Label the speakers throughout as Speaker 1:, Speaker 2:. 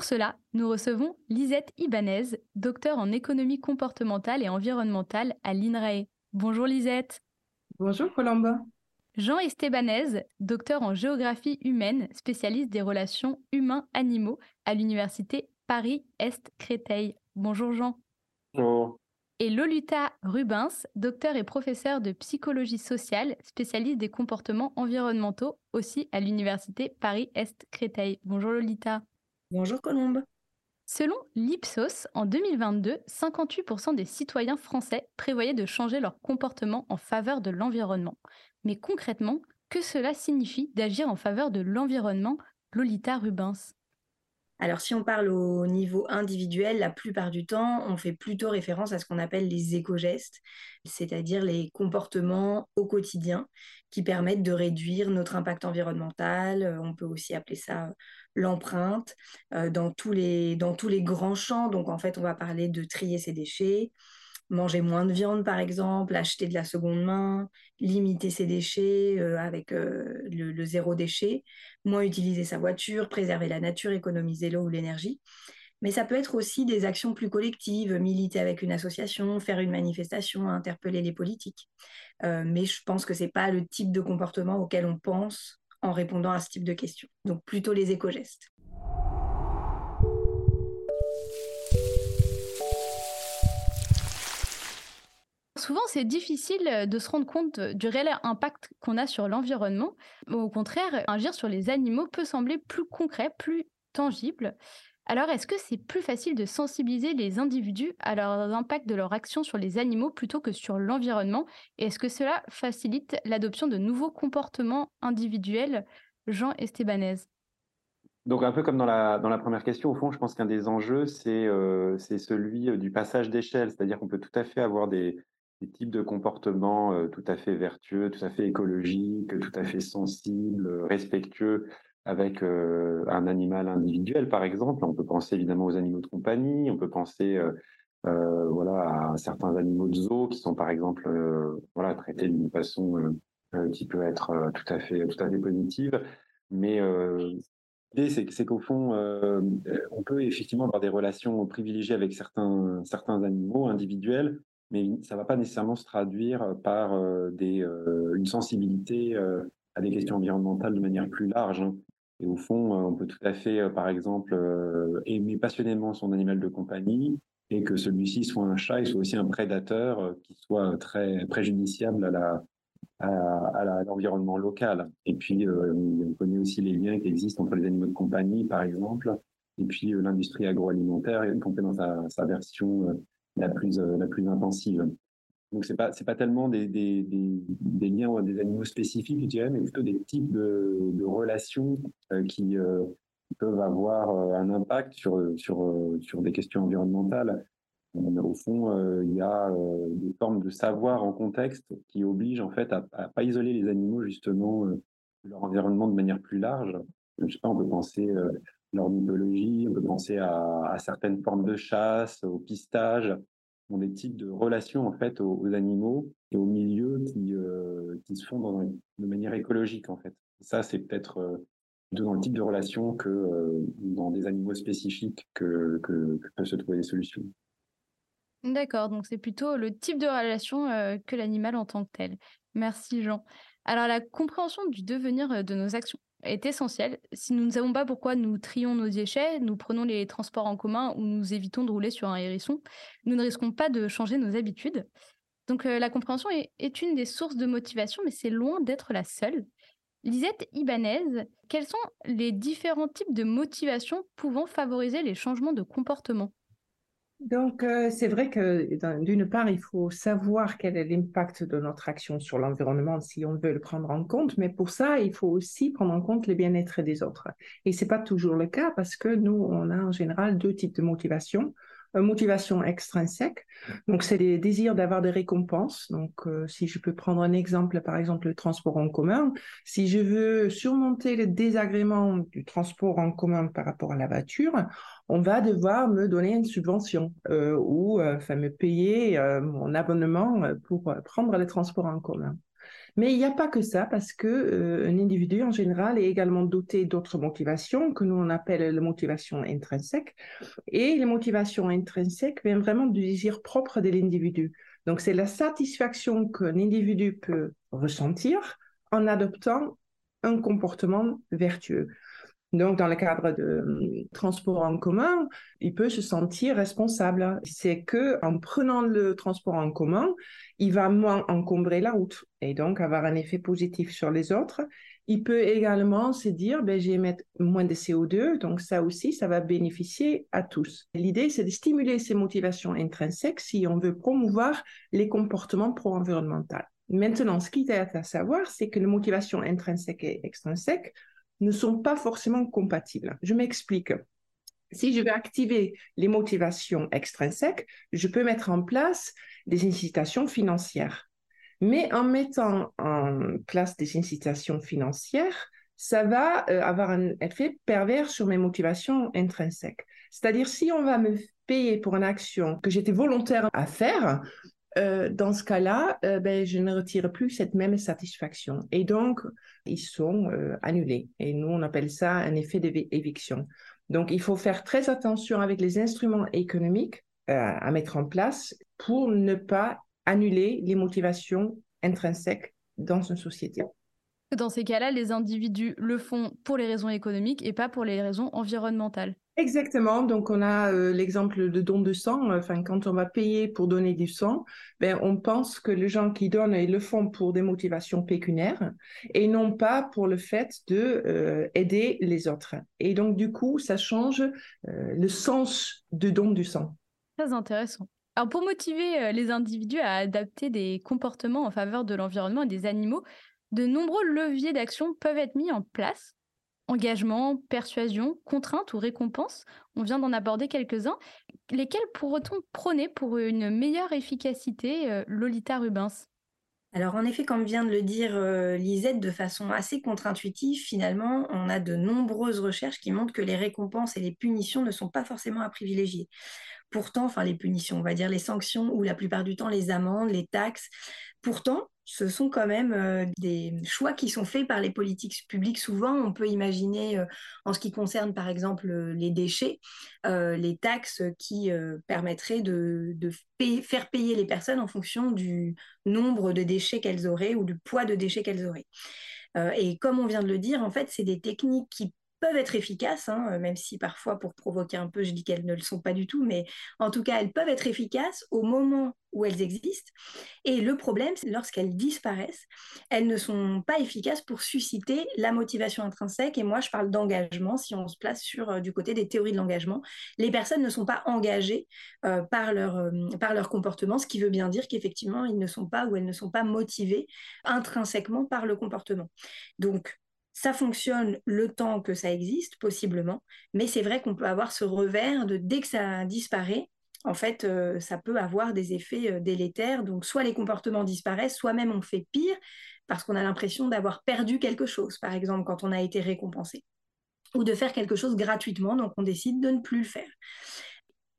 Speaker 1: Pour cela, nous recevons Lisette Ibanez, docteur en économie comportementale et environnementale à l'INRAE. Bonjour Lisette.
Speaker 2: Bonjour Colomba.
Speaker 1: Jean Estebanez, docteur en géographie humaine, spécialiste des relations humains-animaux à l'université Paris-Est Créteil. Bonjour Jean.
Speaker 3: Bonjour.
Speaker 1: Et Lolita Rubens, docteur et professeur de psychologie sociale, spécialiste des comportements environnementaux, aussi à l'université Paris-Est Créteil. Bonjour Lolita.
Speaker 2: Bonjour Colombe.
Speaker 1: Selon l'Ipsos, en 2022, 58% des citoyens français prévoyaient de changer leur comportement en faveur de l'environnement. Mais concrètement, que cela signifie d'agir en faveur de l'environnement? Lolita Rubens
Speaker 2: alors, si on parle au niveau individuel, la plupart du temps, on fait plutôt référence à ce qu'on appelle les éco-gestes, c'est-à-dire les comportements au quotidien qui permettent de réduire notre impact environnemental. On peut aussi appeler ça l'empreinte euh, dans, tous les, dans tous les grands champs. Donc, en fait, on va parler de trier ses déchets, manger moins de viande, par exemple, acheter de la seconde main, limiter ses déchets euh, avec euh, le, zéro déchet, moins utiliser sa voiture, préserver la nature, économiser l'eau ou l'énergie. Mais ça peut être aussi des actions plus collectives, militer avec une association, faire une manifestation, interpeller les politiques. mais je pense que ce n'est pas le type de comportement auquel on pense en répondant à ce type de questions. Donc plutôt les éco-gestes.
Speaker 1: Souvent, c'est difficile de se rendre compte du réel impact qu'on a sur l'environnement. Au contraire, agir sur les animaux peut sembler plus concret, plus tangible. Alors, est-ce que c'est plus facile de sensibiliser les individus à l'impact de leur action sur les animaux plutôt que sur l'environnement? Et est-ce que cela facilite l'adoption de nouveaux comportements individuels? Jean Estebanez
Speaker 3: donc un peu comme dans la, dans la première question, au fond, je pense qu'un des enjeux, c'est euh, celui euh, du passage d'échelle, c'est-à-dire qu'on peut tout à fait avoir des, types de comportements euh, tout à fait vertueux, tout à fait écologiques, tout à fait sensibles, respectueux avec euh, un animal individuel, par exemple. On peut penser évidemment aux animaux de compagnie, on peut penser euh, euh, voilà, à certains animaux de zoo qui sont par exemple voilà, traités d'une façon qui peut être tout, à fait, tout à fait positive. Mais l'idée, c'est qu'au fond, on peut effectivement avoir des relations privilégiées avec certains, certains animaux individuels, mais ça ne va pas nécessairement se traduire par des, une sensibilité à des questions environnementales de manière plus large. Hein. Et au fond, euh, on peut tout à fait, euh, par exemple, euh, aimer passionnément son animal de compagnie et que celui-ci soit un chat et soit aussi un prédateur qui soit très préjudiciable à l'environnement local. Et puis, on connaît aussi les liens qui existent entre les animaux de compagnie, par exemple, et puis l'industrie agroalimentaire, y compris dans sa version la plus, la plus intensive. Donc, ce n'est pas, pas tellement des, des, des, des, des animaux spécifiques, je dirais, mais plutôt des types de, relations euh, qui euh, peuvent avoir euh, un impact sur, sur, sur des questions environnementales. au fond, il y a des formes de savoir en contexte qui obligent en fait à ne pas isoler les animaux justement leur environnement de manière plus large. Je on peut penser leur mythologie, on peut penser à, à certaines formes de chasse, au pistage, ont des types de relations en fait aux, animaux et aux milieux qui, euh, qui se font de manière écologique en fait. ça, c'est peut-être euh, dans le type de relation que euh, dans des animaux spécifiques que, que, peuvent se trouver des solutions.
Speaker 1: D'accord, donc c'est plutôt le type de relation que l'animal en tant que tel. Merci Jean. Alors la compréhension du devenir de nos actions est essentielle. Si nous ne savons pas pourquoi nous trions nos déchets, nous prenons les transports en commun ou nous évitons de rouler sur un hérisson, nous ne risquons pas de changer nos habitudes. Donc euh, la compréhension est, une des sources de motivation, mais c'est loin d'être la seule. Lisette Ibanez, quels sont les différents types de motivation pouvant favoriser les changements de comportement?
Speaker 4: Donc, euh, c'est vrai que d'une part, il faut savoir quel est l'impact de notre action sur l'environnement si on veut le prendre en compte, mais pour ça, il faut aussi prendre en compte le bien-être des autres. Et ce n'est pas toujours le cas parce que nous, on a en général deux types de motivation motivation extrinsèque. Donc, c'est des désirs d'avoir des récompenses. Donc, euh, si je peux prendre un exemple, par exemple, le transport en commun. Si je veux surmonter le désagrément du transport en commun par rapport à la voiture, on va devoir me donner une subvention euh, ou euh, me payer mon abonnement pour prendre le transport en commun. Mais il n'y a pas que ça, parce que euh, un individu en général est également doté d'autres motivations que nous on appelle les motivations intrinsèques. Et les motivations intrinsèques viennent vraiment du désir propre de l'individu. Donc c'est la satisfaction qu'un individu peut ressentir en adoptant un comportement vertueux. Donc, dans le cadre de euh, transport en commun, il peut se sentir responsable. C'est que en prenant le transport en commun, il va moins encombrer la route et donc avoir un effet positif sur les autres. Il peut également se dire, ben, j'ai moins de CO2, donc ça aussi, ça va bénéficier à tous. L'idée, c'est de stimuler ces motivations intrinsèques si on veut promouvoir les comportements pro-environnementaux. Maintenant, ce qui est à savoir, c'est que les motivations intrinsèques et extrinsèques ne sont pas forcément compatibles. Je m'explique. Si je veux activer les motivations extrinsèques, je peux mettre en place des incitations financières. Mais en mettant en place des incitations financières, ça va euh, avoir un effet pervers sur mes motivations intrinsèques. C'est-à-dire, si on va me payer pour une action que j'étais volontaire à faire, euh, dans ce cas-là, euh, ben, je ne retire plus cette même satisfaction. Et donc, ils sont euh, annulés. Et nous, on appelle ça un effet d'éviction. Donc, il faut faire très attention avec les instruments économiques à mettre en place pour ne pas annuler les motivations intrinsèques dans une société.
Speaker 1: Dans ces cas-là, les individus le font pour les raisons économiques et pas pour les raisons environnementales.
Speaker 4: Exactement. Donc, on a euh, l'exemple de don de sang. Enfin, quand on va payer pour donner du sang, ben, on pense que les gens qui donnent, ils le font pour des motivations pécuniaires et non pas pour le fait de euh, aider les autres. Et donc, du coup, ça change euh, le sens du don du sang.
Speaker 1: Très intéressant. Alors, pour motiver les individus à adapter des comportements en faveur de l'environnement et des animaux, de nombreux leviers d'action peuvent être mis en place engagement, persuasion, contrainte ou récompense. On vient d'en aborder quelques-uns. Lesquels pourrait-on prôner pour une meilleure efficacité, euh, Lolita Rubens?
Speaker 2: Alors en effet, comme vient de le dire euh, Lisette, de façon assez contre-intuitive, finalement, on a de nombreuses recherches qui montrent que les récompenses et les punitions ne sont pas forcément à privilégier. Pourtant, enfin les punitions, on va dire les sanctions ou la plupart du temps les amendes, les taxes, pourtant, ce sont quand même euh, des choix qui sont faits par les politiques publiques. Souvent, on peut imaginer, euh, en ce qui concerne par exemple euh, les déchets, les taxes qui permettraient de, faire payer les personnes en fonction du nombre de déchets qu'elles auraient ou du poids de déchets qu'elles auraient. et comme on vient de le dire, en fait, c'est des techniques qui peuvent être efficaces, hein, même si parfois pour provoquer un peu, je dis qu'elles ne le sont pas du tout, mais en tout cas, elles peuvent être efficaces au moment où elles existent. Et le problème, c'est lorsqu'elles disparaissent, elles ne sont pas efficaces pour susciter la motivation intrinsèque. Et moi, je parle d'engagement, si on se place sur euh, du côté des théories de l'engagement. Les personnes ne sont pas engagées euh, par, leur, euh, par leur comportement, ce qui veut bien dire qu'effectivement, ils ne sont pas ou elles ne sont pas motivées intrinsèquement par le comportement. Donc, ça fonctionne le temps que ça existe, possiblement, mais c'est vrai qu'on peut avoir ce revers de dès que ça disparaît, en fait, euh, ça peut avoir des effets euh, délétères. Donc, soit les comportements disparaissent, soit même on fait pire parce qu'on a l'impression d'avoir perdu quelque chose, par exemple, quand on a été récompensé, ou de faire quelque chose gratuitement, donc on décide de ne plus le faire.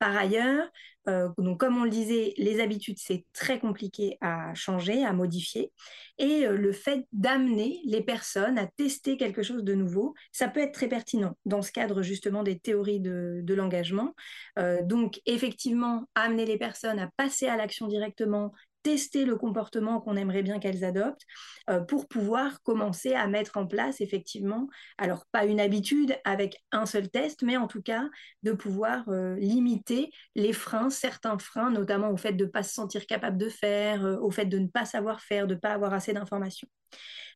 Speaker 2: Par ailleurs, euh, comme on le disait, les habitudes, c'est très compliqué à changer, à modifier. Et euh, le fait d'amener les personnes à tester quelque chose de nouveau, ça peut être très pertinent dans ce cadre justement des théories de, l'engagement. Euh, donc effectivement, amener les personnes à passer à l'action directement tester le comportement qu'on aimerait bien qu'elles adoptent euh, pour pouvoir commencer à mettre en place effectivement, alors pas une habitude avec un seul test, mais en tout cas de pouvoir euh, limiter les freins, certains freins, notamment au fait de ne pas se sentir capable de faire, euh, au fait de ne pas savoir faire, de ne pas avoir assez d'informations.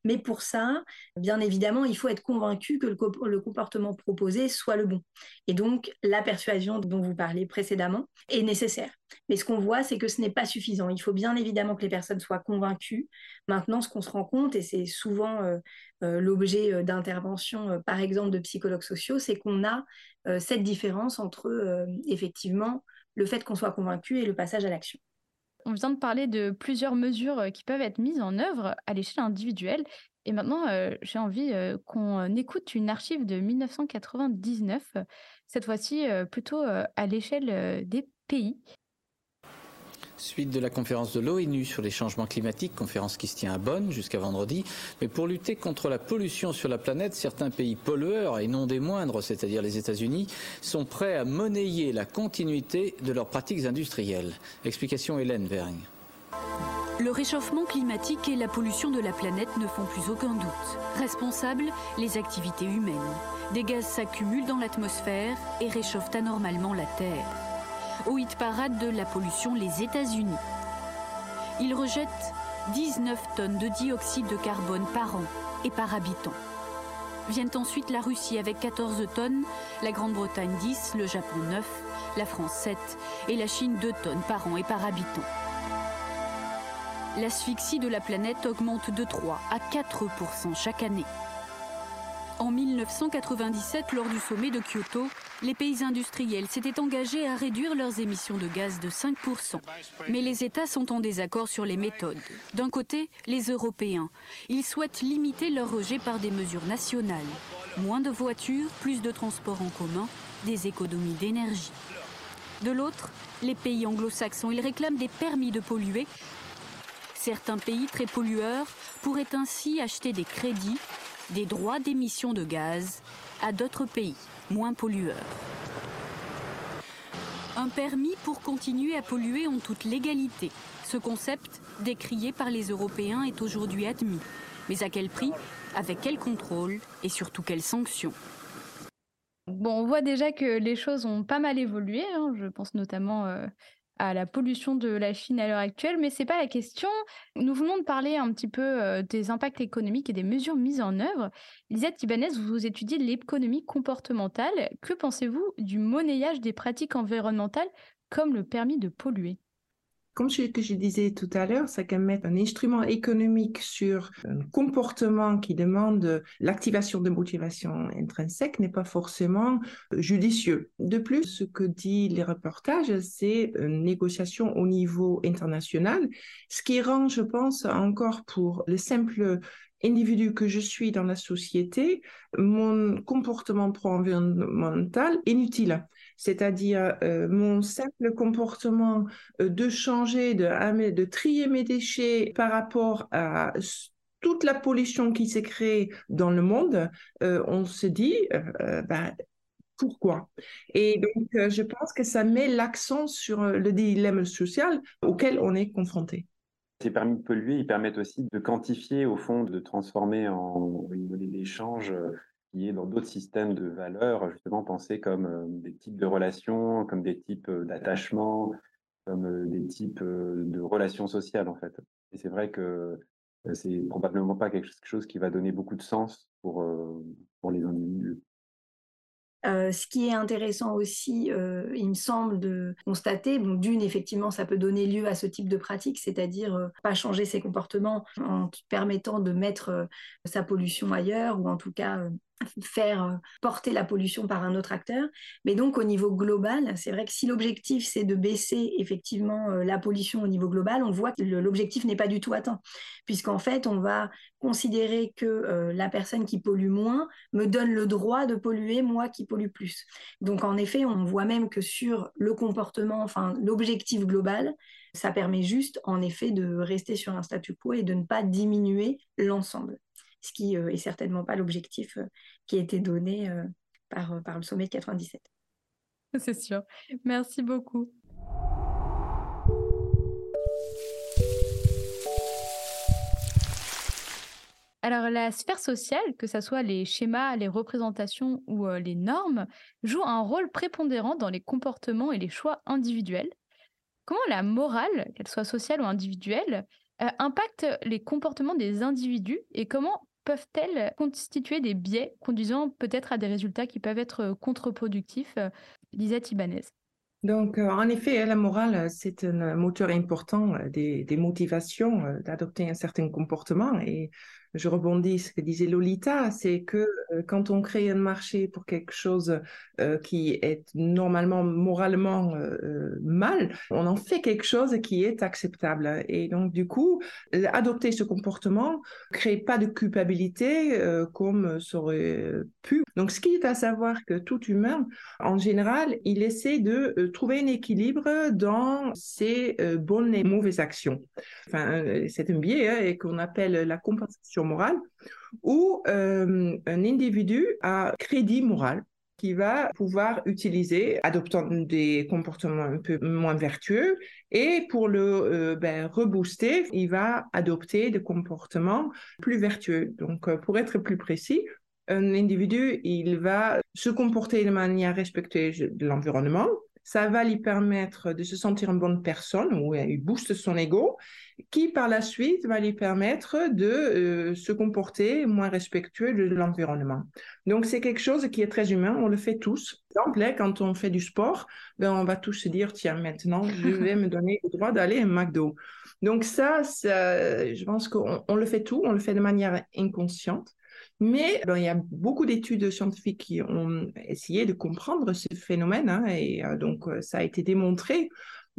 Speaker 2: Mais pour ça, bien évidemment, il faut être convaincu que le, comportement proposé soit le bon. Et donc, la persuasion dont vous parliez précédemment est nécessaire. Mais ce qu'on voit, c'est que ce n'est pas suffisant. Il faut bien évidemment que les personnes soient convaincues. Maintenant, ce qu'on se rend compte, et c'est souvent euh, euh, l'objet euh, d'interventions, par exemple, de psychologues sociaux, c'est qu'on a cette différence entre, effectivement, le fait qu'on soit convaincu et le passage à l'action.
Speaker 1: On vient de parler de plusieurs mesures euh, qui peuvent être mises en œuvre à l'échelle individuelle. Et maintenant, euh, j'ai envie euh, qu'on écoute une archive de 1999, cette fois-ci plutôt à l'échelle des pays.
Speaker 5: Suite de la conférence de l'ONU sur les changements climatiques, conférence qui se tient à Bonn jusqu'à vendredi. Mais pour lutter contre la pollution sur la planète, certains pays pollueurs, et non des moindres, c'est-à-dire les États-Unis, sont prêts à monnayer la continuité de leurs pratiques industrielles. Explication Hélène Vering.
Speaker 6: Le réchauffement climatique et la pollution de la planète ne font plus aucun doute. Responsables, les activités humaines. Des gaz s'accumulent dans l'atmosphère et réchauffent anormalement la Terre au hit parade de la pollution les États-Unis. Ils rejettent 19 tonnes de dioxyde de carbone par an et par habitant. Viennent ensuite la Russie avec 14 tonnes, la Grande-Bretagne 10, le Japon 9, la France 7 et la Chine 2 tonnes par an et par habitant. L'asphyxie de la planète augmente de 3 à 4% chaque année. En 1997, lors du sommet de Kyoto, les pays industriels s'étaient engagés à réduire leurs émissions de gaz de 5%. Mais les États sont en désaccord sur les méthodes. D'un côté, les Européens. Ils souhaitent limiter leur rejet par des mesures nationales. Moins de voitures, plus de transports en commun, des économies d'énergie. De l'autre, les pays anglo-saxons, ils réclament des permis de polluer. Certains pays très pollueurs pourraient ainsi acheter des crédits des droits d'émission de gaz à d'autres pays moins pollueurs. Un permis pour continuer à polluer en toute légalité. Ce concept, décrié par les Européens, est aujourd'hui admis. Mais à quel prix Avec quel contrôle Et surtout quelles sanctions
Speaker 1: Bon, on voit déjà que les choses ont pas mal évolué. Hein. Je pense notamment euh, à la pollution de la Chine à l'heure actuelle, mais c'est pas la question. Nous venons de parler un petit peu euh, des impacts économiques et des mesures mises en œuvre. Lisette Ibanez, vous étudiez l'économie comportementale. Que pensez-vous du monnayage des pratiques environnementales comme le permis de polluer?
Speaker 4: Comme je, que je disais tout à l'heure, c'est qu'un mettre un instrument économique sur un comportement qui demande l'activation de motivation intrinsèque n'est pas forcément judicieux. De plus, ce que dit les reportages, c'est une négociation au niveau international, ce qui rend, je pense, encore pour le simple individu que je suis dans la société, mon comportement pro-environnemental inutile. C'est-à-dire euh, mon simple comportement euh, de changer, de, trier mes déchets par rapport à toute la pollution qui s'est créée dans le monde, euh, on se dit, ben, pourquoi? Et donc, je pense que ça met l'accent sur le dilemme social auquel on est confronté.
Speaker 3: Ces permis de polluer, ils permettent aussi de quantifier, au fond, de transformer en l'échange qui est dans d'autres systèmes de valeurs, justement pensés comme euh, des types de relations, comme des types euh, d'attachement, comme euh, des types de relations sociales, en fait. Et c'est vrai que c'est probablement pas quelque chose qui va donner beaucoup de sens pour, pour les individus.
Speaker 2: Ce qui est intéressant aussi, il me semble, de constater, bon, d'une, effectivement, ça peut donner lieu à ce type de pratique, c'est-à-dire euh, pas changer ses comportements en permettant de mettre sa pollution ailleurs, ou en tout cas faire euh, porter la pollution par un autre acteur. Mais donc au niveau global, c'est vrai que si l'objectif c'est de baisser effectivement euh, la pollution au niveau global, on voit que l'objectif n'est pas du tout atteint, puisqu'en fait on va considérer que euh, la personne qui pollue moins me donne le droit de polluer moi qui pollue plus. Donc en effet, on voit même que sur le comportement, enfin l'objectif global, ça permet juste en effet de rester sur un statu quo et de ne pas diminuer l'ensemble ce qui euh, est certainement pas l'objectif euh, qui a été donné euh, par, par le sommet de 97.
Speaker 1: C'est sûr. Merci beaucoup. Alors la sphère sociale, que ce soit les schémas, les représentations ou les normes, joue un rôle prépondérant dans les comportements et les choix individuels. Comment la morale, qu'elle soit sociale ou individuelle, impactent les comportements des individus et comment peuvent-elles constituer des biais conduisant peut-être à des résultats qui peuvent être contre-productifs Lisa Ibanez.
Speaker 4: Donc, en effet, la morale, c'est un moteur important des, des motivations d'adopter un certain comportement. Et je rebondis ce que disait Lolita, c'est que euh, quand on crée un marché pour quelque chose euh, qui est normalement moralement euh, mal, on en fait quelque chose qui est acceptable. Et donc, du coup, adopter ce comportement crée pas de culpabilité comme ça aurait pu. Donc, ce qui est à savoir que tout humain, en général, il essaie de trouver un équilibre dans ses bonnes et mauvaises actions. Enfin, c'est un biais hein, qu'on appelle la compensation morale, où euh, un individu a crédit moral qui va pouvoir utiliser, adoptant des comportements un peu moins vertueux, et pour le euh, ben, rebooster, il va adopter des comportements plus vertueux. Donc, euh, pour être plus précis, un individu, il va se comporter de manière respectueuse de l'environnement, ça va lui permettre de se sentir une bonne personne, ou il booste son ego, qui par la suite va lui permettre de euh, se comporter moins respectueux de l'environnement. Donc c'est quelque chose qui est très humain, on le fait tous. Par exemple, quand on fait du sport, ben, on va tous se dire, tiens, maintenant, je vais me donner le droit d'aller à un McDo. Donc ça, ça je pense qu'on le fait tout, on le fait de manière inconsciente. Mais il y a beaucoup d'études scientifiques qui ont essayé de comprendre ce phénomène, hein, et euh, donc euh, ça a été démontré.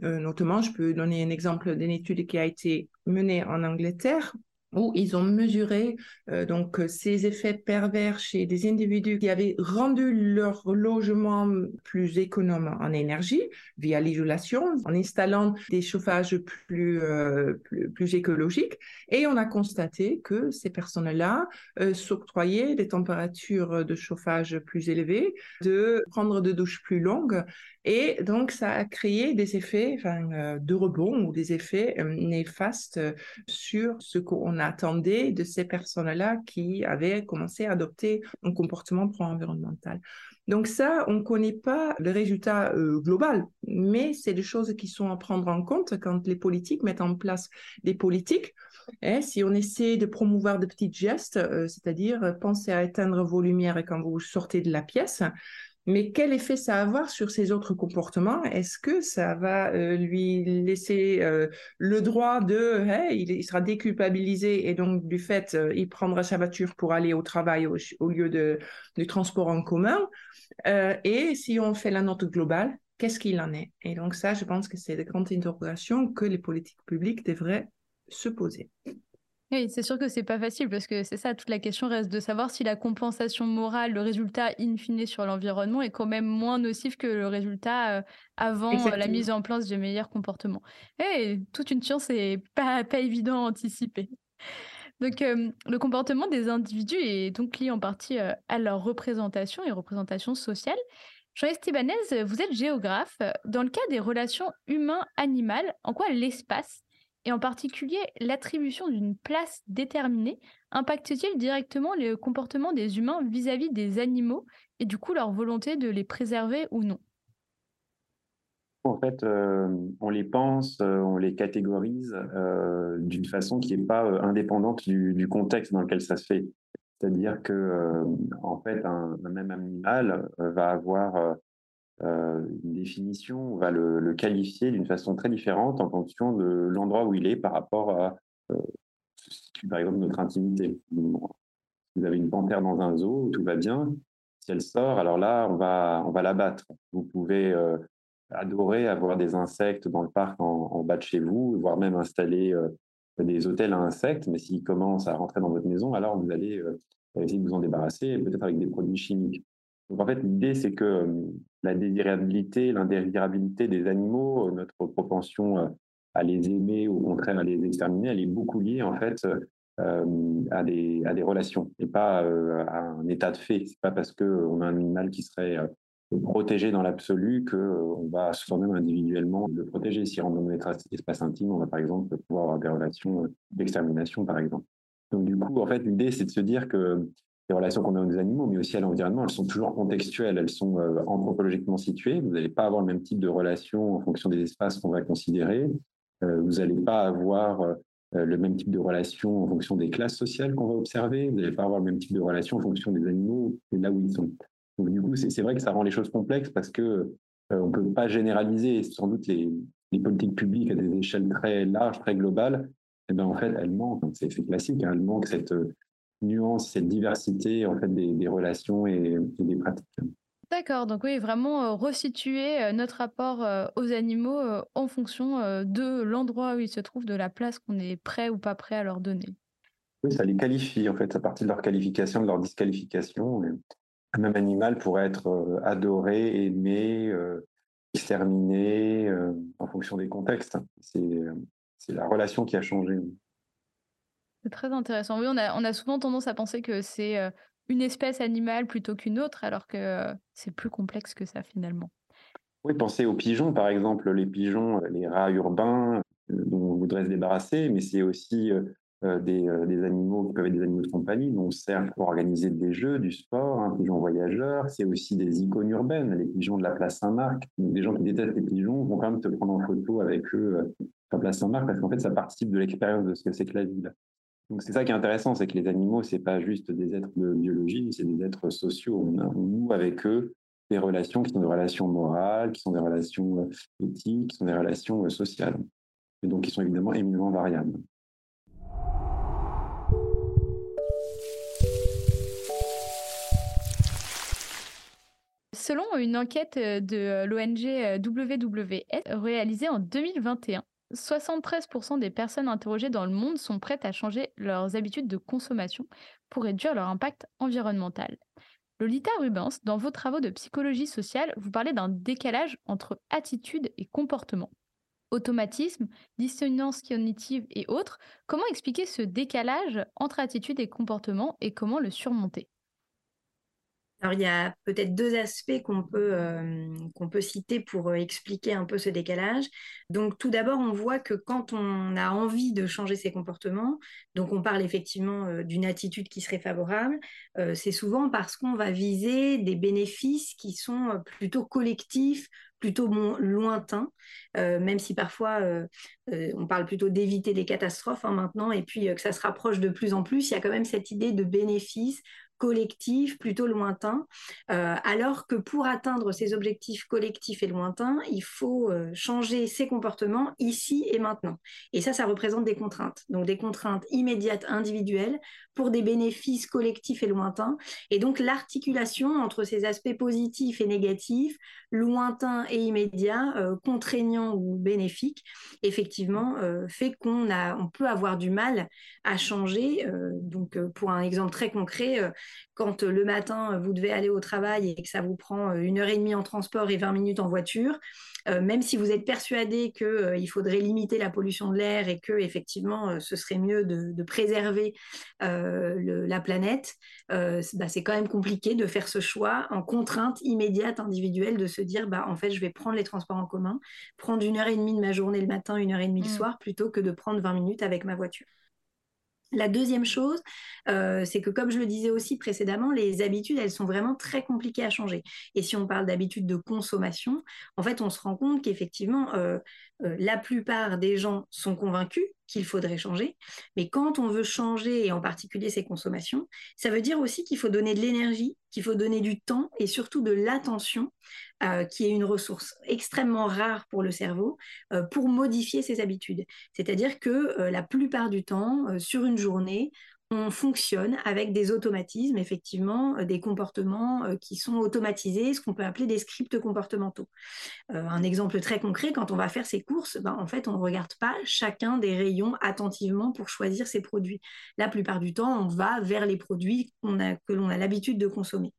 Speaker 4: Euh, notamment, je peux donner un exemple d'une étude qui a été menée en Angleterre où ils ont mesuré euh, donc ces effets pervers chez des individus qui avaient rendu leur logement plus économe en énergie via l'isolation, en installant des chauffages plus, euh, plus, écologiques. Et on a constaté que ces personnes-là euh, s'octroyaient des températures de chauffage plus élevées, de prendre de douches plus longues. Et donc, ça a créé des effets de rebond ou des effets néfastes sur ce qu'on attendait de ces personnes-là qui avaient commencé à adopter un comportement pro-environnemental. Donc ça, on ne connaît pas le résultat euh, global, mais c'est des choses qui sont à prendre en compte quand les politiques mettent en place des politiques. Et si on essaie de promouvoir de petits gestes, euh, c'est-à-dire penser à éteindre vos lumières quand vous sortez de la pièce, mais quel effet ça va avoir sur ses autres comportements? Est-ce que ça va euh, lui laisser euh, le droit de, il, sera déculpabilisé et donc du fait, euh, il prendra sa voiture pour aller au travail au, lieu de, du transport en commun Et si on fait la note globale, qu'est-ce qu'il en est? Et donc ça, je pense que c'est des grandes interrogations que les politiques publiques devraient se poser.
Speaker 1: Oui, c'est sûr que c'est pas facile parce que c'est ça, toute la question reste de savoir si la compensation morale, le résultat in fine sur l'environnement est quand même moins nocif que le résultat euh, avant euh, la mise en place de meilleurs comportements. Et toute une science est pas, pas évident à anticiper. Donc, euh, le comportement des individus est donc lié en partie à leur représentation et représentation sociale. Jean-Estebanez, vous êtes géographe. Dans le cas des relations humain-animal, en quoi l'espace et en particulier l'attribution d'une place déterminée, impacte-t-il directement le comportement des humains vis-à-vis des animaux et du coup leur volonté de les préserver ou non?
Speaker 3: En fait, euh, on les pense, euh, on les catégorise euh, d'une façon qui n'est pas indépendante du, contexte dans lequel ça se fait. C'est-à-dire que, en fait, un, même animal va avoir une définition, on va le, qualifier d'une façon très différente en fonction de l'endroit où il est par rapport à, euh, par exemple, notre intimité. Vous avez une panthère dans un zoo, tout va bien. Si elle sort, alors là, on va, on va l'abattre. Vous pouvez euh, adorer avoir des insectes dans le parc en, bas de chez vous, voire même installer des hôtels à insectes, mais s'ils commencent à rentrer dans votre maison, alors vous allez essayer de vous en débarrasser, peut-être avec des produits chimiques. Donc en fait, l'idée, c'est que la désirabilité, l'indésirabilité des animaux, notre propension à les aimer ou au contraire à les exterminer, elle est beaucoup liée en fait à, des, à des relations et pas à un état de fait. C'est pas parce qu'on a un animal qui serait protégé dans l'absolu qu'on va soi-même individuellement le protéger. Si on dans notre espace intime, on va par exemple pouvoir avoir des relations d'extermination, par exemple. Donc du coup, en fait, l'idée, c'est de se dire que les relations qu'on a aux animaux, mais aussi à l'environnement, elles sont toujours contextuelles, elles sont euh, anthropologiquement situées. Vous n'allez pas avoir le même type de relation en fonction des espaces qu'on va considérer. Euh, vous n'allez pas avoir euh, le même type de relation en fonction des classes sociales qu'on va observer. Vous n'allez pas avoir le même type de relation en fonction des animaux et là où ils sont. Donc du coup, c'est vrai que ça rend les choses complexes parce que on ne peut pas généraliser. Sans doute les, politiques publiques à des échelles très larges, très globales, eh ben, en fait, elles manquent. C'est classique. Hein, elles manquent cette nuance, cette diversité en fait des, relations et, des pratiques.
Speaker 1: D'accord, donc oui, vraiment euh, resituer euh, notre rapport euh, aux animaux en fonction de l'endroit où ils se trouvent, de la place qu'on est prêt ou pas prêt à leur donner.
Speaker 3: Oui, ça les qualifie en fait, à partir de leur qualification, de leur disqualification. Un même animal pourrait être adoré, aimé, exterminé en fonction des contextes. C'est la relation qui a changé.
Speaker 1: C'est très intéressant. Oui, on a, souvent tendance à penser que c'est une espèce animale plutôt qu'une autre, alors que c'est plus complexe que ça finalement.
Speaker 3: Oui, pensez aux pigeons, par exemple, les pigeons, les rats urbains dont on voudrait se débarrasser, mais c'est aussi des, animaux qui peuvent être des animaux de compagnie, dont on sert pour organiser des jeux, du sport, un pigeon voyageur. C'est aussi des icônes urbaines, les pigeons de la place Saint-Marc. Des gens qui détestent les pigeons vont quand même se prendre en photo avec eux à la place Saint-Marc parce qu'en fait, ça participe de l'expérience de ce que c'est que la ville. C'est ça qui est intéressant, c'est que les animaux, c'est pas juste des êtres de biologie, c'est des êtres sociaux. On, noue avec eux des relations qui sont des relations morales, qui sont des relations euh, éthiques, qui sont des relations euh, sociales, et donc qui sont évidemment éminemment variables.
Speaker 1: Selon une enquête de l'ONG WWF réalisée en 2021, 73% des personnes interrogées dans le monde sont prêtes à changer leurs habitudes de consommation pour réduire leur impact environnemental. Lolita Rubens, dans vos travaux de psychologie sociale, vous parlez d'un décalage entre attitude et comportement. Automatisme, dissonance cognitive et autres, comment expliquer ce décalage entre attitude et comportement et comment le surmonter?
Speaker 2: Alors, il y a peut-être deux aspects qu'on peut, euh, qu'on peut citer pour euh, expliquer un peu ce décalage. Donc, tout d'abord, on voit que quand on a envie de changer ses comportements, donc on parle effectivement euh, d'une attitude qui serait favorable, c'est souvent parce qu'on va viser des bénéfices qui sont plutôt collectifs, plutôt lointains, même si parfois on parle plutôt d'éviter des catastrophes hein, maintenant, et puis que ça se rapproche de plus en plus, il y a quand même cette idée de bénéfice collectif, plutôt lointain, euh, alors que pour atteindre ces objectifs collectifs et lointains, il faut euh, changer ses comportements ici et maintenant. Et ça, ça représente des contraintes, donc des contraintes immédiates individuelles pour des bénéfices collectifs et lointains. Et donc l'articulation entre ces aspects positifs et négatifs, lointains et immédiats, euh, contraignants ou bénéfiques, effectivement, fait qu'on a, on peut avoir du mal à changer. donc pour un exemple très concret, quand euh, le matin, euh, vous devez aller au travail et que ça vous prend euh, une heure et demie en transport et 20 minutes en voiture, même si vous êtes persuadé qu'il faudrait limiter la pollution de l'air et que effectivement ce serait mieux de, préserver la planète, bah, c'est quand même compliqué de faire ce choix en contrainte immédiate individuelle de se dire bah en fait je vais prendre les transports en commun, prendre une heure et demie de ma journée le matin, une heure et demie le mmh. soir plutôt que de prendre 20 minutes avec ma voiture. La deuxième chose, euh, c'est que comme je le disais aussi précédemment, les habitudes, elles sont vraiment très compliquées à changer. Et si on parle d'habitudes de consommation, en fait, on se rend compte qu'effectivement, euh, euh, la plupart des gens sont convaincus qu'il faudrait changer, mais quand on veut changer, et en particulier ses consommations, ça veut dire aussi qu'il faut donner de l'énergie, qu'il faut donner du temps et surtout de l'attention, euh, qui est une ressource extrêmement rare pour le cerveau, euh, pour modifier ses habitudes. C'est-à-dire que la plupart du temps, sur une journée, on fonctionne avec des automatismes, effectivement, euh, des comportements euh, qui sont automatisés, ce qu'on peut appeler des scripts comportementaux. Euh, un exemple très concret, quand on va faire ses courses, ben, en fait, on ne regarde pas chacun des rayons attentivement pour choisir ses produits. La plupart du temps, on va vers les produits que l'on a l'habitude de consommer.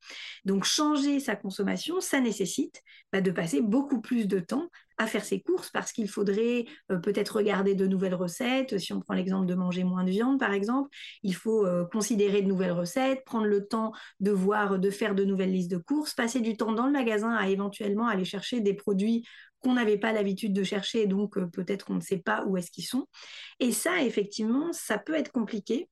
Speaker 2: Donc, changer sa consommation, ça nécessite bah, de passer beaucoup plus de temps à faire ses courses parce qu'il faudrait euh, peut-être regarder de nouvelles recettes. Si on prend l'exemple de manger moins de viande, par exemple, il faut euh, considérer de nouvelles recettes, prendre le temps de voir, de faire de nouvelles listes de courses, passer du temps dans le magasin à éventuellement aller chercher des produits qu'on n'avait pas l'habitude de chercher, donc euh, peut-être qu'on ne sait pas où est-ce qu'ils sont. Et ça, effectivement, ça peut être compliqué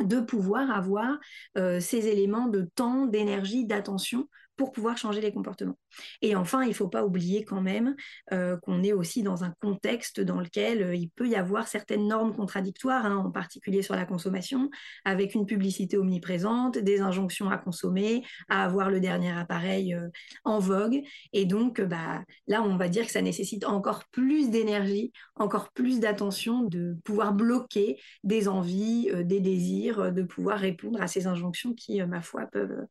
Speaker 2: de pouvoir avoir ces éléments de temps, d'énergie, d'attention pour pouvoir changer les comportements. Et enfin, il ne faut pas oublier quand même euh, qu'on est aussi dans un contexte dans lequel euh, il peut y avoir certaines normes contradictoires, hein, en particulier sur la consommation, avec une publicité omniprésente, des injonctions à consommer, à avoir le dernier appareil euh, en vogue. Et donc, bah, là, on va dire que ça nécessite encore plus d'énergie, encore plus d'attention de pouvoir bloquer des envies, des désirs, de pouvoir répondre à ces injonctions qui, ma foi, peuvent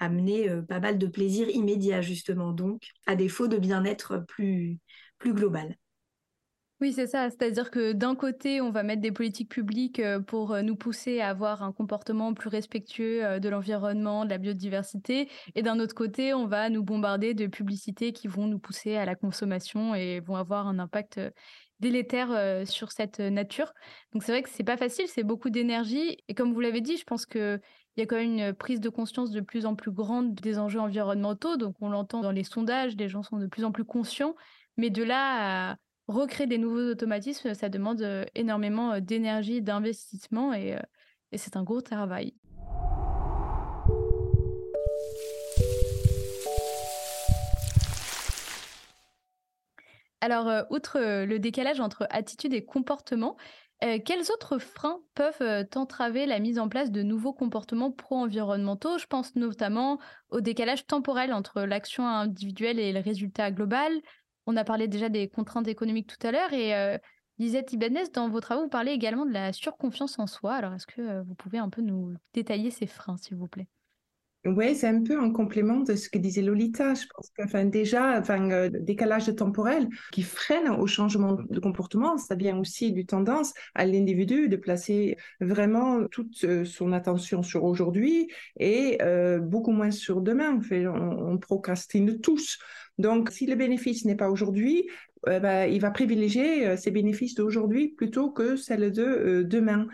Speaker 2: amener euh, pas mal de plaisir immédiat, justement, donc, à défaut de bien-être plus, plus global.
Speaker 1: Oui, c'est ça. C'est-à-dire que d'un côté, on va mettre des politiques publiques euh, pour euh, nous pousser à avoir un comportement plus respectueux de l'environnement, de la biodiversité. Et d'un autre côté, on va nous bombarder de publicités qui vont nous pousser à la consommation et vont avoir un impact délétère sur cette nature. Donc c'est vrai que c'est pas facile, c'est beaucoup d'énergie. Et comme vous l'avez dit, je pense que il y a quand même une prise de conscience de plus en plus grande des enjeux environnementaux. Donc, on l'entend dans les sondages, les gens sont de plus en plus conscients. Mais de là à recréer des nouveaux automatismes, ça demande euh, énormément euh, d'énergie, d'investissement et, euh, et c'est un gros travail. Alors, outre le décalage entre attitude et comportement, euh, quels autres freins peuvent euh, entraver la mise en place de nouveaux comportements pro-environnementaux? Je pense notamment au décalage temporel entre l'action individuelle et le résultat global. On a parlé déjà des contraintes économiques tout à l'heure et euh, Lisette Ibanez, dans vos travaux, vous parlez également de la surconfiance en soi. Alors, est-ce que vous pouvez un peu nous détailler ces freins, s'il vous plaît?
Speaker 4: Oui, c'est un peu en complément de ce que disait Lolita. Je pense que enfin, déjà, enfin, euh, décalage temporel qui freine au changement de comportement, ça vient aussi du tendance à l'individu de placer vraiment toute euh, son attention sur aujourd'hui et euh, beaucoup moins sur demain. on, on, procrastine tous. Donc, si le bénéfice n'est pas aujourd'hui, bah, il va privilégier ses bénéfices d'aujourd'hui plutôt que celles de demain.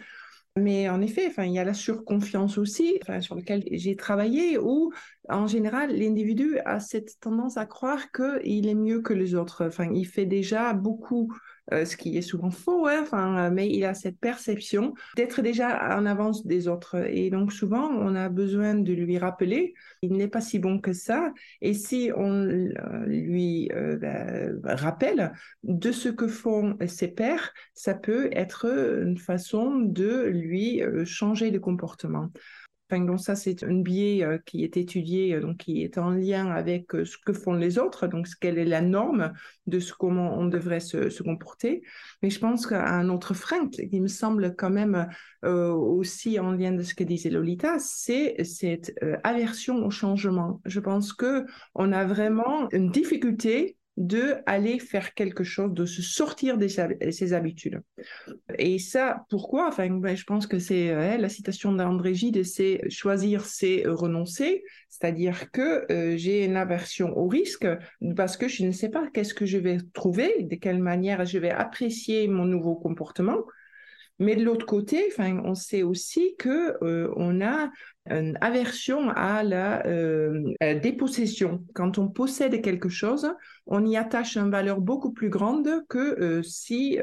Speaker 4: Mais en effet, enfin, il y a la surconfiance aussi, enfin, sur laquelle j'ai travaillé, où en général, l'individu a cette tendance à croire qu'il est mieux que les autres. Enfin, il fait déjà beaucoup euh, ce qui est souvent faux, hein, enfin, mais il a cette perception d'être déjà en avance des autres. Et donc souvent, on a besoin de lui rappeler, il n'est pas si bon que ça. Et si on euh, lui euh, ben, rappelle de ce que font ses pairs, ça peut être une façon de lui changer de comportement donc ça, c'est un biais euh, qui est étudié, euh, donc qui est en lien avec euh, ce que font les autres, donc quelle est la norme de ce comment on devrait se, comporter. Mais je pense qu'un autre frein qui me semble quand même aussi en lien de ce que disait Lolita, c'est cette aversion au changement. Je pense que on a vraiment une difficulté de aller faire quelque chose, de se sortir de ses habitudes. Et ça, pourquoi? Enfin, ben, je pense que c'est la citation d'André Gide, c'est choisir, c'est renoncer, c'est-à-dire que euh, j'ai une aversion au risque parce que je ne sais pas qu'est-ce que je vais trouver, de quelle manière je vais apprécier mon nouveau comportement. Mais de l'autre côté, enfin, on sait aussi que euh, on a une aversion à la euh, dépossession. Quand on possède quelque chose, on y attache une valeur beaucoup plus grande que euh, si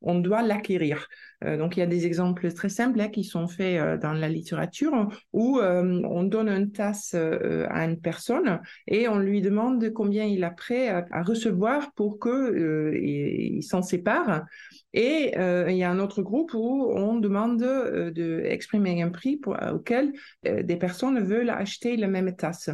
Speaker 4: on doit l'acquérir. donc, il y a des exemples très simples hein, qui sont faits dans la littérature où on donne une tasse à une personne et on lui demande combien il a prêt à, recevoir pour que il s'en sépare. Et euh, il y a un autre groupe où on demande euh, d'exprimer un prix euh, auquel des personnes veulent acheter la même tasse.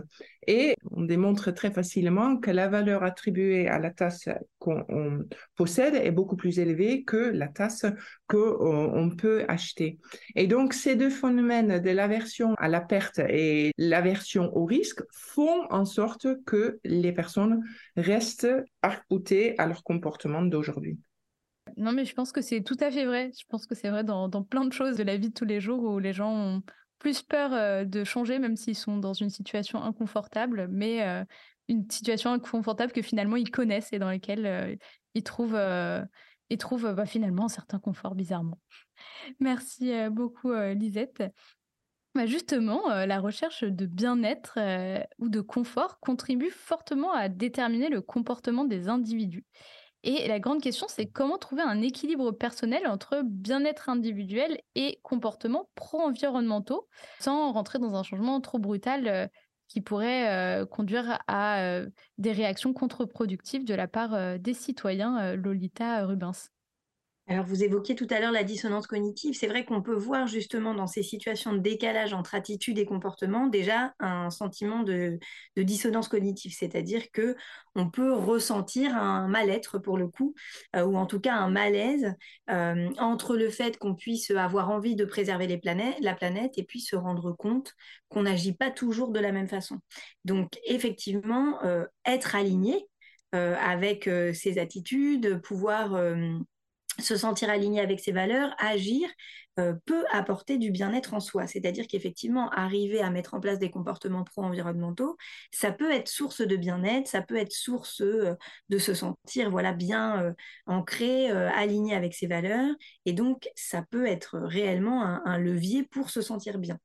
Speaker 4: Et on démontre très facilement que la valeur attribuée à la tasse qu'on possède est beaucoup plus élevée que la tasse qu'on peut acheter. Et donc, ces deux phénomènes de l'aversion à la perte et l'aversion au risque font en sorte que les personnes restent arc-boutées à leur comportement d'aujourd'hui.
Speaker 1: Non, mais je pense que c'est tout à fait vrai. Je pense que c'est vrai dans, plein de choses de la vie de tous les jours où les gens ont plus peur euh, de changer, même s'ils sont dans une situation inconfortable, mais euh, une situation inconfortable que finalement ils connaissent et dans laquelle euh, ils trouvent, ils trouvent bah, finalement un certain confort bizarrement. Merci beaucoup, Lisette. Bah, justement, la recherche de bien-être ou de confort contribue fortement à déterminer le comportement des individus. Et la grande question, c'est comment trouver un équilibre personnel entre bien-être individuel et comportements pro-environnementaux sans rentrer dans un changement trop brutal euh, qui pourraient conduire à des réactions contre-productives de la part des citoyens, Lolita Rubens.
Speaker 2: Alors, vous évoquiez tout à l'heure la dissonance cognitive. C'est vrai qu'on peut voir justement dans ces situations de décalage entre attitude et comportement déjà un sentiment de, dissonance cognitive, c'est-à-dire que on peut ressentir un mal-être pour le coup, euh, ou en tout cas un malaise euh, entre le fait qu'on puisse avoir envie de préserver les planètes, la planète et puis se rendre compte qu'on n'agit pas toujours de la même façon. Donc, effectivement, euh, être aligné avec ses attitudes, pouvoir se sentir aligné avec ses valeurs, agir, euh, peut apporter du bien-être en soi. C'est-à-dire qu'effectivement, arriver à mettre en place des comportements pro-environnementaux, ça peut être source de bien-être, ça peut être source euh, de se sentir voilà bien euh, ancré, aligné avec ses valeurs, et donc ça peut être réellement un, levier pour se sentir bien.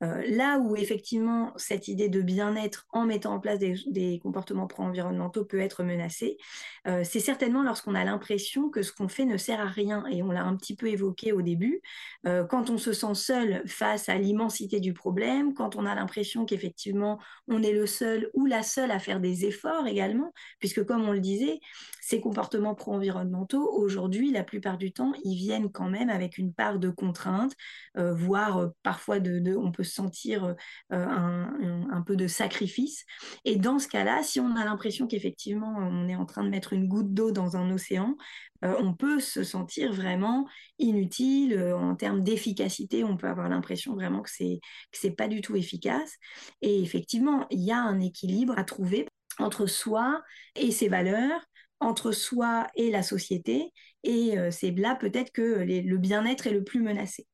Speaker 2: là où effectivement cette idée de bien-être en mettant en place des, des comportements pro-environnementaux peut être menacée, c'est certainement lorsqu'on a l'impression que ce qu'on fait ne sert à rien, et on l'a un petit peu évoqué au début. Euh, quand on se sent seul face à l'immensité du problème, quand on a l'impression qu'effectivement on est le seul ou la seule à faire des efforts également, puisque comme on le disait, ces comportements pro-environnementaux, aujourd'hui, la plupart du temps, ils viennent quand même avec une part de contrainte, euh, voire euh, parfois de, on peut sentir un, peu de sacrifice. Et dans ce cas-là, si on a l'impression qu'effectivement on est en train de mettre une goutte d'eau dans un océan, on peut se sentir vraiment inutile en termes d'efficacité. On peut avoir l'impression vraiment que c'est que c'est pas du tout efficace. Et effectivement, il y a un équilibre à trouver entre soi et ses valeurs, entre soi et la société. Et c'est là peut-être que le bien-être est le plus menacé.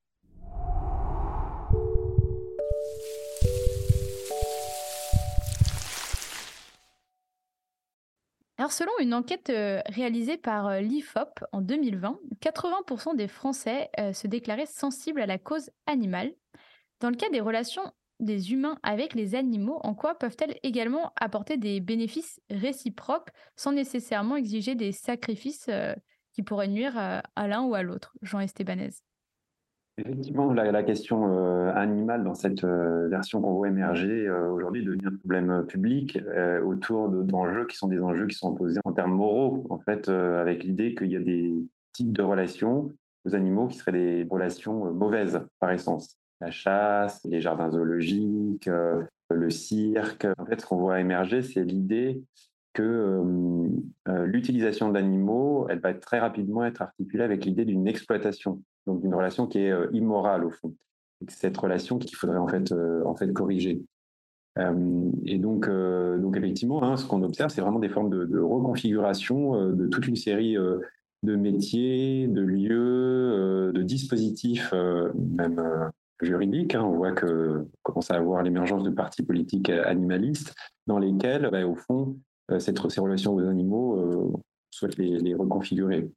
Speaker 1: Alors, selon une enquête euh, réalisée par euh, l'IFOP en 2020, 80% des Français euh, se déclaraient sensibles à la cause animale. Dans le cas des relations des humains avec les animaux, en quoi peuvent-elles également apporter des bénéfices réciproques sans nécessairement exiger des sacrifices qui pourraient nuire à l'un ou à l'autre? Jean Estebanez.
Speaker 3: Effectivement, la, question euh, animale dans cette euh, version qu'on voit émerger euh, aujourd'hui devient un problème public autour d'enjeux qui sont des enjeux qui sont posés en termes moraux, en fait, avec l'idée qu'il y a des types de relations aux animaux qui seraient des relations mauvaises par essence. La chasse, les jardins zoologiques, le cirque. En fait, ce qu'on voit émerger, c'est l'idée que l'utilisation d'animaux, elle va très rapidement être articulée avec l'idée d'une exploitation donc d'une relation qui est euh, immorale au fond. Et cette relation qu'il faudrait en fait, euh, en fait corriger. Euh, et donc, donc effectivement, hein, ce qu'on observe, c'est vraiment des formes de, reconfiguration de toute une série de métiers, de lieux, de dispositifs, même juridiques. Hein. On voit que commence à avoir l'émergence de partis politiques animalistes dans lesquels, bah, au fond, cette, ces relations aux animaux souhaitent les, les reconfigurer.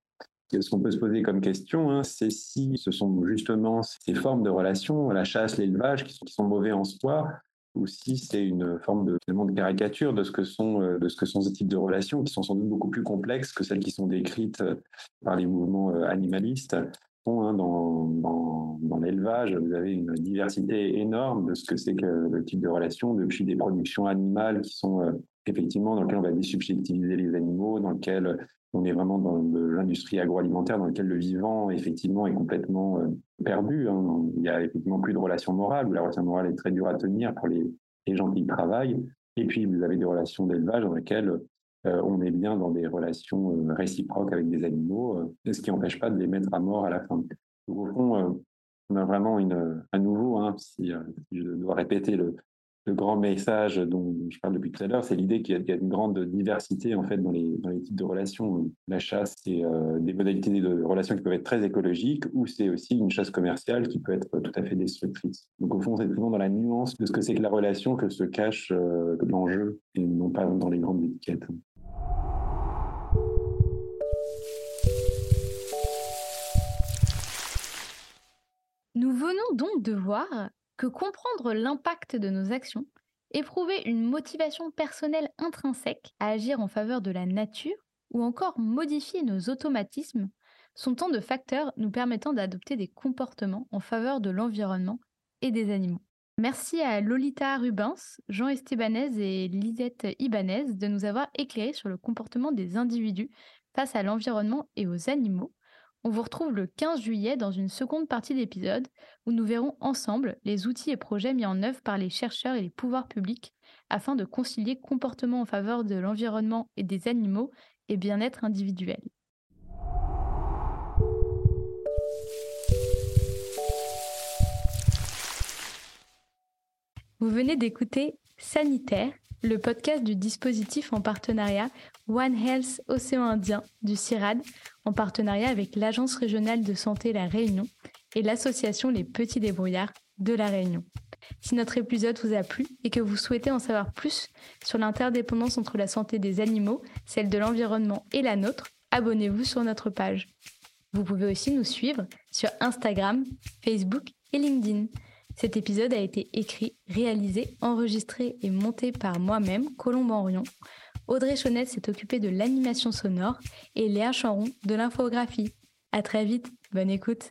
Speaker 3: Ce qu'on peut se poser comme question, hein, c'est si ce sont justement ces formes de relations, la chasse, l'élevage, qui, sont, mauvais en soi, ou si c'est une forme de, caricature de ce, que sont, euh, ces types de relations, qui sont sans doute beaucoup plus complexes que celles qui sont décrites euh, par les mouvements euh, animalistes. Hein, dans, l'élevage, vous avez une diversité énorme de ce que c'est que le type de relation, depuis des productions animales qui sont effectivement dans lesquelles on va désubjectiviser les animaux, dans lesquelles on est vraiment dans l'industrie agroalimentaire dans laquelle le vivant, effectivement, est complètement euh, perdu. Hein. Il n'y a effectivement plus de relation morale, où la relation morale est très dure à tenir pour les, gens qui y travaillent. Et puis, vous avez des relations d'élevage dans lesquelles euh, on est bien dans des relations euh, réciproques avec des animaux, ce qui n'empêche pas de les mettre à mort à la fin. Donc, au fond, on a vraiment une, à nouveau, hein, si, je dois répéter le, grand message dont je parle depuis tout à l'heure, c'est l'idée qu'il y, a une grande diversité en fait dans les, types de relations. La chasse, c'est euh, des modalités de relations qui peuvent être très écologiques, ou c'est aussi une chasse commerciale qui peut être tout à fait destructrice. Donc au fond, c'est vraiment dans la nuance de ce que c'est que la relation que se cache euh, l'enjeu, et non pas dans les grandes étiquettes.
Speaker 1: Nous venons donc de voir que comprendre l'impact de nos actions, éprouver une motivation personnelle intrinsèque à agir en faveur de la nature ou encore modifier nos automatismes sont tant de facteurs nous permettant d'adopter des comportements en faveur de l'environnement et des animaux. Merci à Lolita Rubens, Jean Estebanez et Lisette Ibanez de nous avoir éclairés sur le comportement des individus face à l'environnement et aux animaux. On vous retrouve le 15 juillet dans une seconde partie d'épisode où nous verrons ensemble les outils et projets mis en œuvre par les chercheurs et les pouvoirs publics afin de concilier comportement en faveur de l'environnement et des animaux et bien-être individuel. Vous venez d'écouter Sanitaire, le podcast du dispositif en partenariat One Health Océan Indien du CIRAD, en partenariat avec l'Agence régionale de santé La Réunion et l'association Les Petits Débrouillards de La Réunion. Si notre épisode vous a plu et que vous souhaitez en savoir plus sur l'interdépendance entre la santé des animaux, celle de l'environnement et la nôtre, abonnez-vous sur notre page. Vous pouvez aussi nous suivre sur Instagram, Facebook et LinkedIn. Cet épisode a été écrit, réalisé, enregistré et monté par moi-même, Colombe Henrion. Audrey Chaunette s'est occupée de l'animation sonore et Léa Charon de l'infographie. À très vite, bonne écoute.